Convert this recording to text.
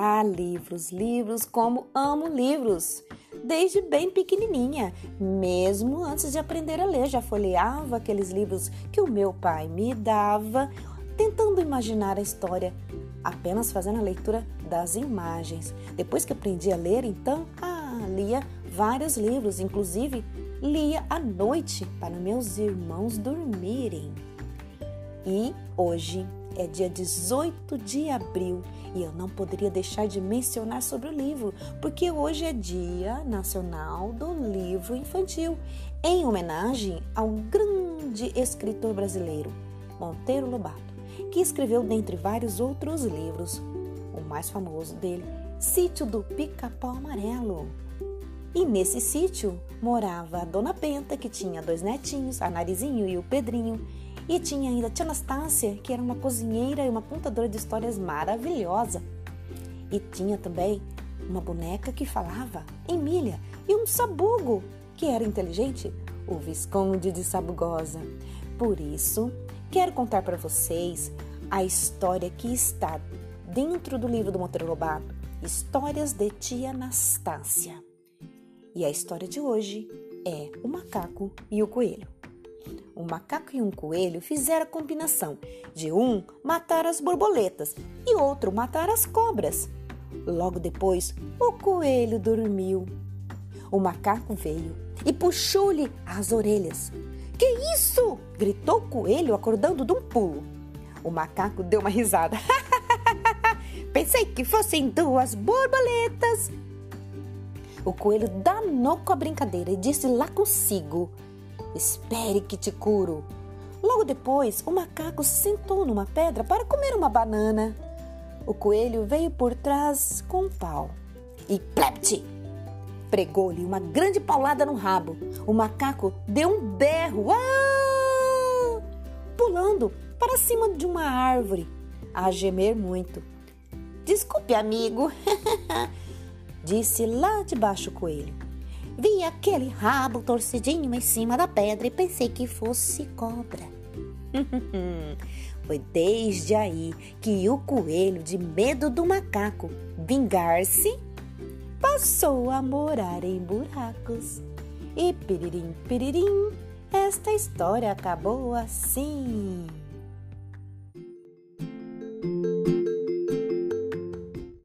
Ah, livros, livros, como amo livros! Desde bem pequenininha, mesmo antes de aprender a ler, já folheava aqueles livros que o meu pai me dava, tentando imaginar a história, apenas fazendo a leitura das imagens. Depois que aprendi a ler, então, ah, lia vários livros, inclusive lia à noite para meus irmãos dormirem. E hoje é dia 18 de abril e eu não poderia deixar de mencionar sobre o livro, porque hoje é Dia Nacional do Livro Infantil, em homenagem ao grande escritor brasileiro, Monteiro Lobato, que escreveu, dentre vários outros livros, o mais famoso dele, Sítio do Pica-Pau Amarelo. E nesse sítio morava a Dona Penta, que tinha dois netinhos, a Narizinho e o Pedrinho, e tinha ainda a tia Anastácia, que era uma cozinheira e uma contadora de histórias maravilhosa. E tinha também uma boneca que falava, Emília, e um sabugo, que era inteligente, o Visconde de Sabugosa. Por isso, quero contar para vocês a história que está dentro do livro do Monteiro Lobato, Histórias de Tia Anastácia. E a história de hoje é o macaco e o coelho. Um macaco e um coelho fizeram a combinação de um matar as borboletas e outro matar as cobras. Logo depois, o coelho dormiu. O macaco veio e puxou-lhe as orelhas. Que isso? gritou o coelho, acordando de um pulo. O macaco deu uma risada. Pensei que fossem duas borboletas. O coelho danou com a brincadeira e disse lá consigo: Espere que te curo. Logo depois, o macaco sentou numa pedra para comer uma banana. O coelho veio por trás com um pau e plepte! Pregou-lhe uma grande paulada no rabo. O macaco deu um berro, pulando para cima de uma árvore, a gemer muito. Desculpe, amigo, disse lá de baixo o coelho. Vi aquele rabo torcidinho em cima da pedra e pensei que fosse cobra. Foi desde aí que o coelho, de medo do macaco vingar-se, passou a morar em buracos. E piririm, piririm, esta história acabou assim.